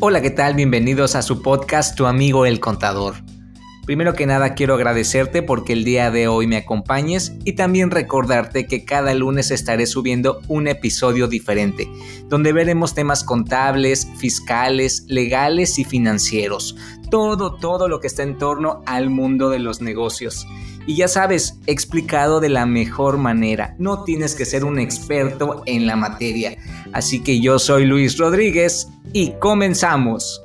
Hola, ¿qué tal? Bienvenidos a su podcast Tu amigo el contador. Primero que nada quiero agradecerte porque el día de hoy me acompañes y también recordarte que cada lunes estaré subiendo un episodio diferente, donde veremos temas contables, fiscales, legales y financieros. Todo, todo lo que está en torno al mundo de los negocios. Y ya sabes, explicado de la mejor manera. No tienes que ser un experto en la materia. Así que yo soy Luis Rodríguez y comenzamos.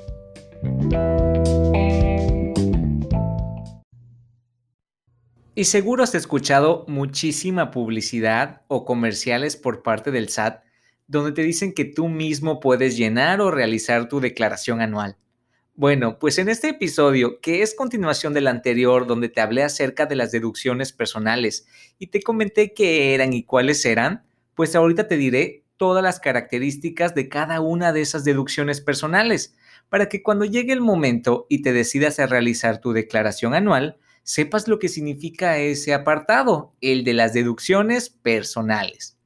Y seguro has escuchado muchísima publicidad o comerciales por parte del SAT donde te dicen que tú mismo puedes llenar o realizar tu declaración anual. Bueno, pues en este episodio, que es continuación del anterior, donde te hablé acerca de las deducciones personales y te comenté qué eran y cuáles eran, pues ahorita te diré todas las características de cada una de esas deducciones personales, para que cuando llegue el momento y te decidas a realizar tu declaración anual, sepas lo que significa ese apartado, el de las deducciones personales.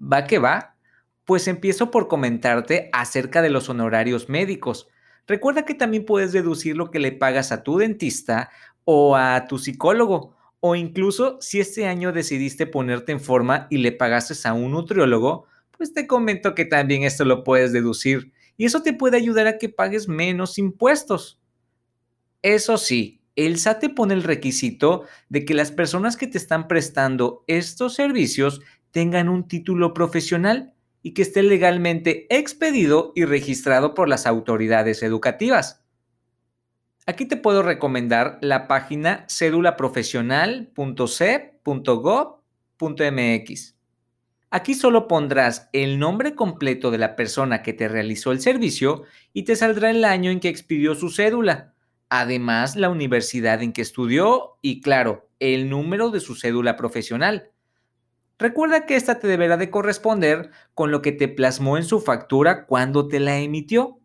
¿Va que va? Pues empiezo por comentarte acerca de los honorarios médicos Recuerda que también puedes deducir lo que le pagas a tu dentista o a tu psicólogo, o incluso si este año decidiste ponerte en forma y le pagaste a un nutriólogo, pues te comento que también esto lo puedes deducir y eso te puede ayudar a que pagues menos impuestos. Eso sí, el SAT te pone el requisito de que las personas que te están prestando estos servicios tengan un título profesional y que esté legalmente expedido y registrado por las autoridades educativas. Aquí te puedo recomendar la página cédulaprofesional.c.gov.mx. Aquí solo pondrás el nombre completo de la persona que te realizó el servicio y te saldrá el año en que expidió su cédula, además la universidad en que estudió y claro, el número de su cédula profesional. Recuerda que esta te deberá de corresponder con lo que te plasmó en su factura cuando te la emitió.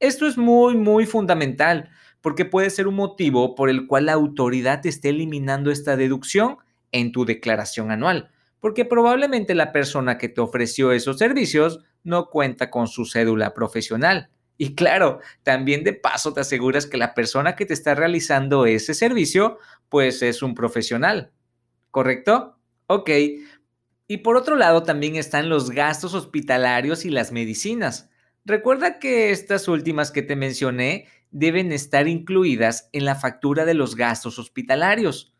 Esto es muy, muy fundamental porque puede ser un motivo por el cual la autoridad te esté eliminando esta deducción en tu declaración anual, porque probablemente la persona que te ofreció esos servicios no cuenta con su cédula profesional. Y claro, también de paso te aseguras que la persona que te está realizando ese servicio, pues es un profesional. ¿Correcto? Ok, y por otro lado también están los gastos hospitalarios y las medicinas. Recuerda que estas últimas que te mencioné deben estar incluidas en la factura de los gastos hospitalarios.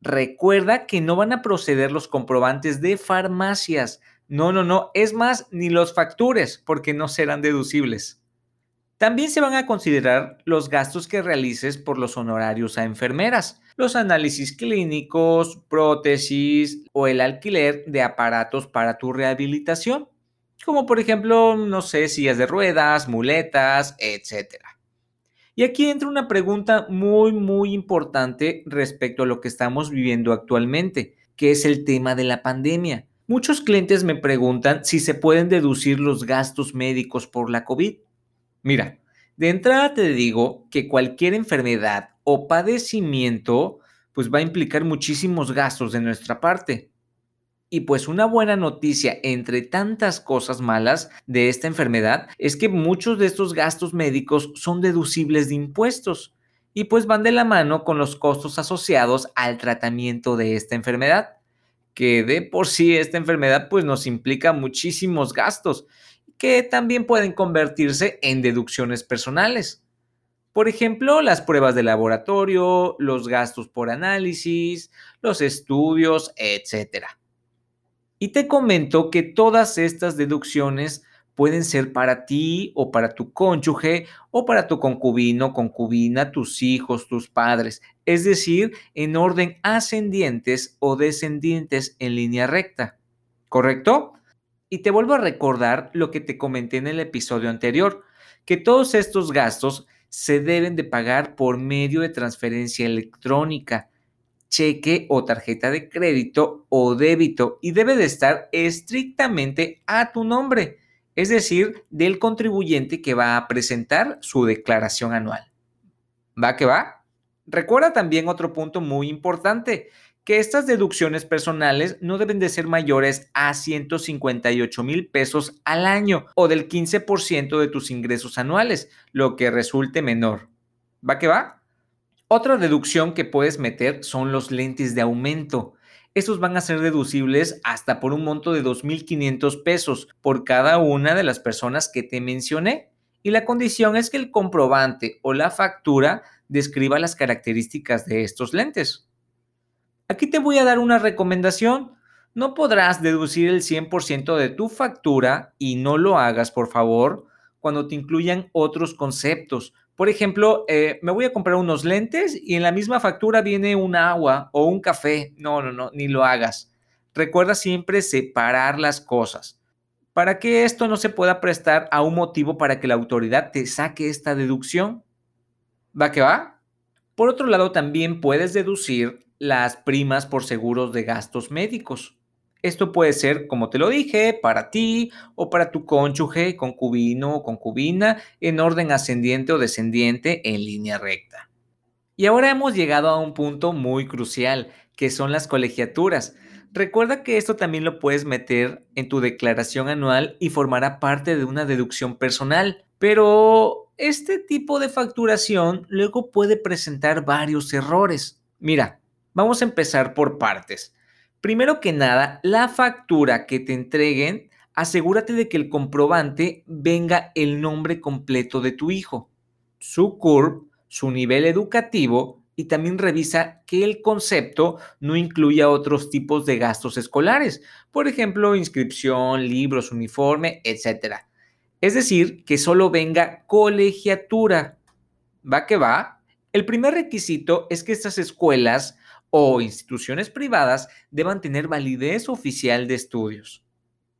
Recuerda que no van a proceder los comprobantes de farmacias. No, no, no. Es más, ni los factures porque no serán deducibles. También se van a considerar los gastos que realices por los honorarios a enfermeras, los análisis clínicos, prótesis o el alquiler de aparatos para tu rehabilitación, como por ejemplo, no sé, sillas de ruedas, muletas, etc. Y aquí entra una pregunta muy, muy importante respecto a lo que estamos viviendo actualmente, que es el tema de la pandemia. Muchos clientes me preguntan si se pueden deducir los gastos médicos por la COVID. Mira, de entrada te digo que cualquier enfermedad o padecimiento pues va a implicar muchísimos gastos de nuestra parte. Y pues una buena noticia entre tantas cosas malas de esta enfermedad es que muchos de estos gastos médicos son deducibles de impuestos y pues van de la mano con los costos asociados al tratamiento de esta enfermedad, que de por sí esta enfermedad pues nos implica muchísimos gastos que también pueden convertirse en deducciones personales. Por ejemplo, las pruebas de laboratorio, los gastos por análisis, los estudios, etc. Y te comento que todas estas deducciones pueden ser para ti o para tu cónyuge o para tu concubino, concubina, tus hijos, tus padres, es decir, en orden ascendientes o descendientes en línea recta. ¿Correcto? Y te vuelvo a recordar lo que te comenté en el episodio anterior, que todos estos gastos se deben de pagar por medio de transferencia electrónica, cheque o tarjeta de crédito o débito y debe de estar estrictamente a tu nombre, es decir, del contribuyente que va a presentar su declaración anual. ¿Va que va? Recuerda también otro punto muy importante, que estas deducciones personales no deben de ser mayores a 158 mil pesos al año o del 15% de tus ingresos anuales, lo que resulte menor. ¿Va que va? Otra deducción que puedes meter son los lentes de aumento. Estos van a ser deducibles hasta por un monto de 2.500 pesos por cada una de las personas que te mencioné. Y la condición es que el comprobante o la factura describa las características de estos lentes. Aquí te voy a dar una recomendación. No podrás deducir el 100% de tu factura y no lo hagas, por favor, cuando te incluyan otros conceptos. Por ejemplo, eh, me voy a comprar unos lentes y en la misma factura viene un agua o un café. No, no, no, ni lo hagas. Recuerda siempre separar las cosas para que esto no se pueda prestar a un motivo para que la autoridad te saque esta deducción. ¿Va que va? Por otro lado, también puedes deducir las primas por seguros de gastos médicos. Esto puede ser, como te lo dije, para ti o para tu cónyuge, concubino o concubina, en orden ascendiente o descendiente en línea recta. Y ahora hemos llegado a un punto muy crucial, que son las colegiaturas. Recuerda que esto también lo puedes meter en tu declaración anual y formará parte de una deducción personal. Pero este tipo de facturación luego puede presentar varios errores. Mira, Vamos a empezar por partes. Primero que nada, la factura que te entreguen, asegúrate de que el comprobante venga el nombre completo de tu hijo, su CURP, su nivel educativo y también revisa que el concepto no incluya otros tipos de gastos escolares, por ejemplo, inscripción, libros, uniforme, etc. Es decir, que solo venga colegiatura. ¿Va que va? El primer requisito es que estas escuelas o instituciones privadas deban tener validez oficial de estudios.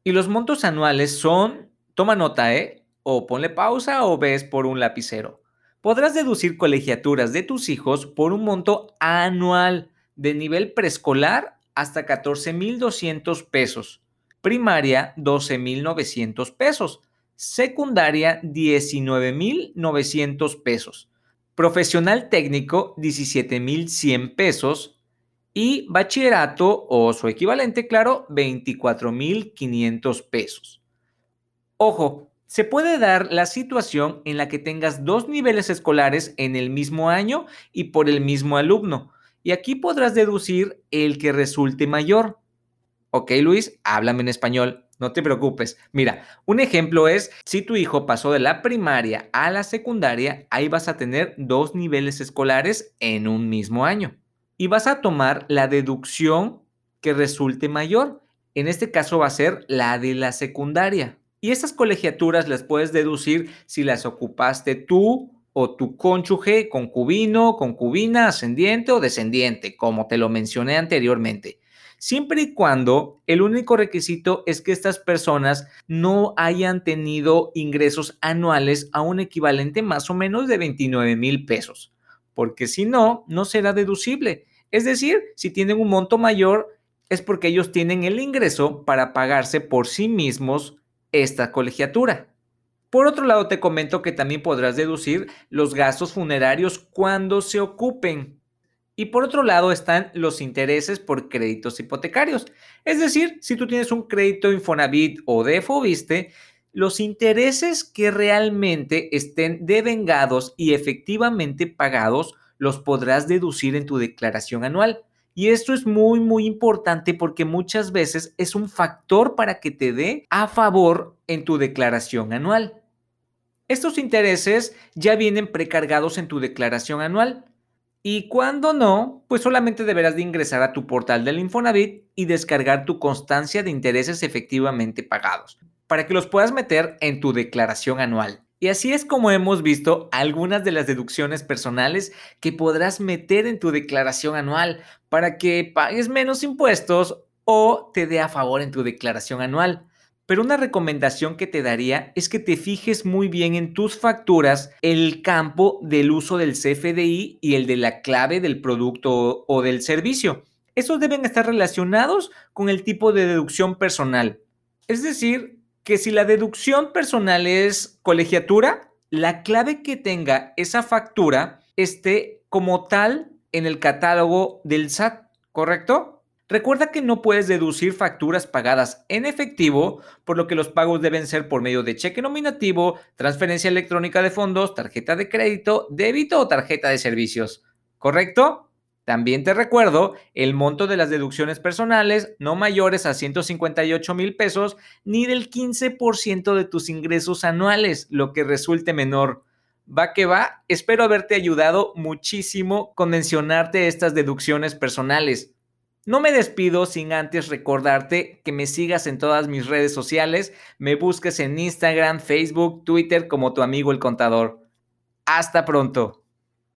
Y los montos anuales son, toma nota, ¿eh? O ponle pausa o ves por un lapicero. Podrás deducir colegiaturas de tus hijos por un monto anual de nivel preescolar hasta 14,200 pesos, primaria 12,900 pesos, secundaria 19,900 pesos, profesional técnico 17,100 pesos y bachillerato o su equivalente, claro, 24,500 pesos. Ojo, se puede dar la situación en la que tengas dos niveles escolares en el mismo año y por el mismo alumno. Y aquí podrás deducir el que resulte mayor. Ok, Luis, háblame en español. No te preocupes. Mira, un ejemplo es, si tu hijo pasó de la primaria a la secundaria, ahí vas a tener dos niveles escolares en un mismo año y vas a tomar la deducción que resulte mayor. En este caso va a ser la de la secundaria. Y estas colegiaturas las puedes deducir si las ocupaste tú o tu cónyuge, concubino, concubina, ascendiente o descendiente, como te lo mencioné anteriormente. Siempre y cuando el único requisito es que estas personas no hayan tenido ingresos anuales a un equivalente más o menos de 29 mil pesos, porque si no, no será deducible. Es decir, si tienen un monto mayor, es porque ellos tienen el ingreso para pagarse por sí mismos esta colegiatura. Por otro lado, te comento que también podrás deducir los gastos funerarios cuando se ocupen. Y por otro lado están los intereses por créditos hipotecarios. Es decir, si tú tienes un crédito Infonavit o de Fobiste, los intereses que realmente estén devengados y efectivamente pagados los podrás deducir en tu declaración anual. Y esto es muy, muy importante porque muchas veces es un factor para que te dé a favor en tu declaración anual. Estos intereses ya vienen precargados en tu declaración anual. Y cuando no, pues solamente deberás de ingresar a tu portal del Infonavit y descargar tu constancia de intereses efectivamente pagados para que los puedas meter en tu declaración anual. Y así es como hemos visto algunas de las deducciones personales que podrás meter en tu declaración anual para que pagues menos impuestos o te dé a favor en tu declaración anual. Pero una recomendación que te daría es que te fijes muy bien en tus facturas el campo del uso del CFDI y el de la clave del producto o del servicio. Esos deben estar relacionados con el tipo de deducción personal. Es decir, que si la deducción personal es colegiatura, la clave que tenga esa factura esté como tal en el catálogo del SAT ¿correcto? Recuerda que no puedes deducir facturas pagadas en efectivo, por lo que los pagos deben ser por medio de cheque nominativo, transferencia electrónica de fondos, tarjeta de crédito, débito o tarjeta de servicios. ¿Correcto? También te recuerdo el monto de las deducciones personales no mayores a 158 mil pesos ni del 15% de tus ingresos anuales, lo que resulte menor. Va que va, espero haberte ayudado muchísimo con mencionarte estas deducciones personales. No me despido sin antes recordarte que me sigas en todas mis redes sociales, me busques en Instagram, Facebook, Twitter como tu amigo el contador. Hasta pronto.